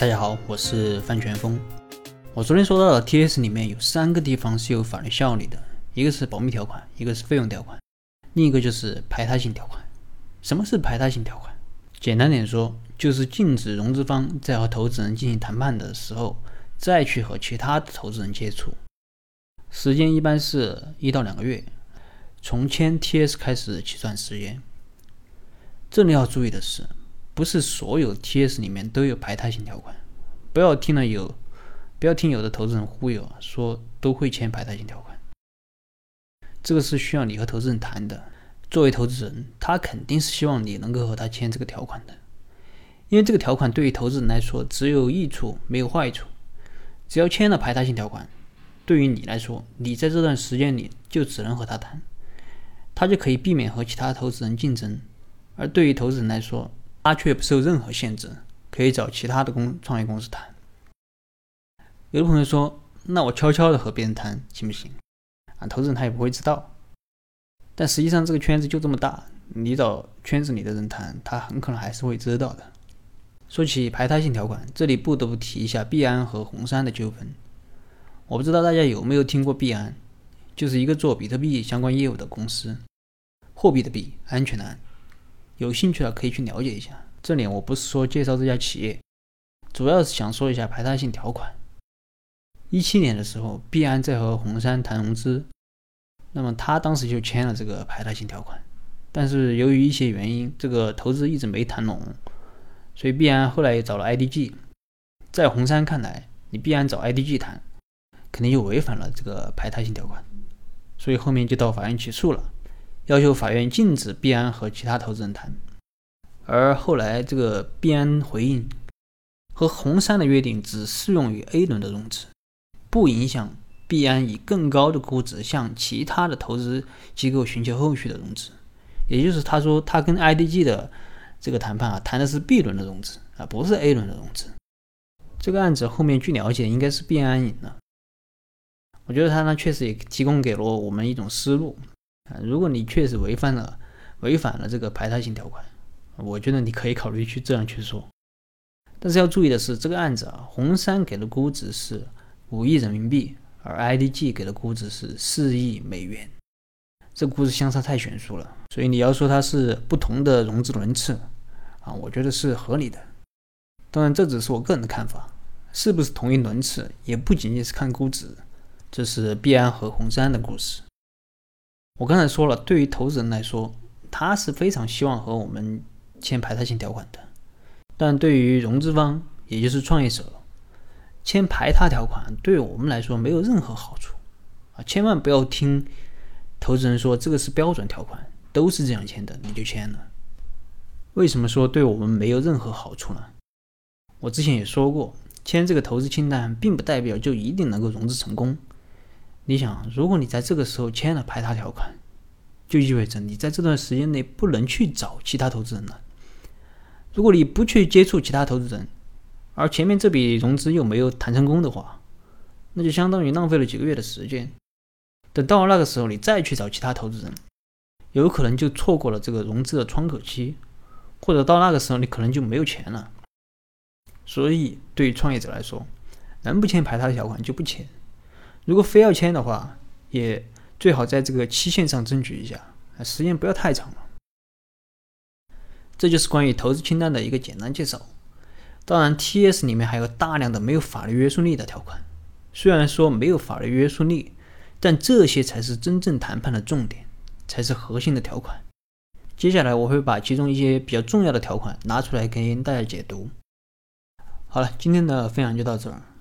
大家好，我是范全峰。我昨天说到的 TS 里面有三个地方是有法律效力的，一个是保密条款，一个是费用条款，另一个就是排他性条款。什么是排他性条款？简单点说，就是禁止融资方在和投资人进行谈判的时候，再去和其他的投资人接触。时间一般是一到两个月，从签 TS 开始起算时间。这里要注意的是。不是所有 TS 里面都有排他性条款，不要听了有，不要听有的投资人忽悠说都会签排他性条款，这个是需要你和投资人谈的。作为投资人，他肯定是希望你能够和他签这个条款的，因为这个条款对于投资人来说只有益处没有坏处。只要签了排他性条款，对于你来说，你在这段时间里就只能和他谈，他就可以避免和其他投资人竞争，而对于投资人来说，他却不受任何限制，可以找其他的公创业公司谈。有的朋友说：“那我悄悄的和别人谈行不行？”啊，投资人他也不会知道。但实际上这个圈子就这么大，你找圈子里的人谈，他很可能还是会知道的。说起排他性条款，这里不得不提一下币安和红杉的纠纷。我不知道大家有没有听过币安，就是一个做比特币相关业务的公司，货币的币，安全的安。有兴趣的可以去了解一下。这里我不是说介绍这家企业，主要是想说一下排他性条款。一七年的时候，币安在和红杉谈融资，那么他当时就签了这个排他性条款。但是由于一些原因，这个投资一直没谈拢，所以币安后来也找了 IDG。在红杉看来，你必安找 IDG 谈，肯定就违反了这个排他性条款，所以后面就到法院起诉了。要求法院禁止币安和其他投资人谈，而后来这个币安回应，和红杉的约定只适用于 A 轮的融资，不影响币安以更高的估值向其他的投资机构寻求后续的融资。也就是他说他跟 IDG 的这个谈判啊，谈的是 B 轮的融资啊，不是 A 轮的融资。这个案子后面据了解应该是币安赢了。我觉得他呢确实也提供给了我们一种思路。啊，如果你确实违反了违反了这个排他性条款，我觉得你可以考虑去这样去做。但是要注意的是，这个案子啊，红杉给的估值是五亿人民币，而 IDG 给的估值是四亿美元，这估值相差太悬殊了。所以你要说它是不同的融资轮次啊，我觉得是合理的。当然，这只是我个人的看法，是不是同一轮次也不仅仅是看估值。这是币安和红杉的故事。我刚才说了，对于投资人来说，他是非常希望和我们签排他性条款的；但对于融资方，也就是创业者，签排他条款对我们来说没有任何好处啊！千万不要听投资人说这个是标准条款，都是这样签的，你就签了。为什么说对我们没有任何好处呢？我之前也说过，签这个投资清单，并不代表就一定能够融资成功。你想，如果你在这个时候签了排他条款，就意味着你在这段时间内不能去找其他投资人了。如果你不去接触其他投资人，而前面这笔融资又没有谈成功的话，那就相当于浪费了几个月的时间。等到那个时候，你再去找其他投资人，有可能就错过了这个融资的窗口期，或者到那个时候你可能就没有钱了。所以，对于创业者来说，能不签排他条款就不签。如果非要签的话，也最好在这个期限上争取一下，时间不要太长了。这就是关于投资清单的一个简单介绍。当然，TS 里面还有大量的没有法律约束力的条款。虽然说没有法律约束力，但这些才是真正谈判的重点，才是核心的条款。接下来我会把其中一些比较重要的条款拿出来给大家解读。好了，今天的分享就到这儿。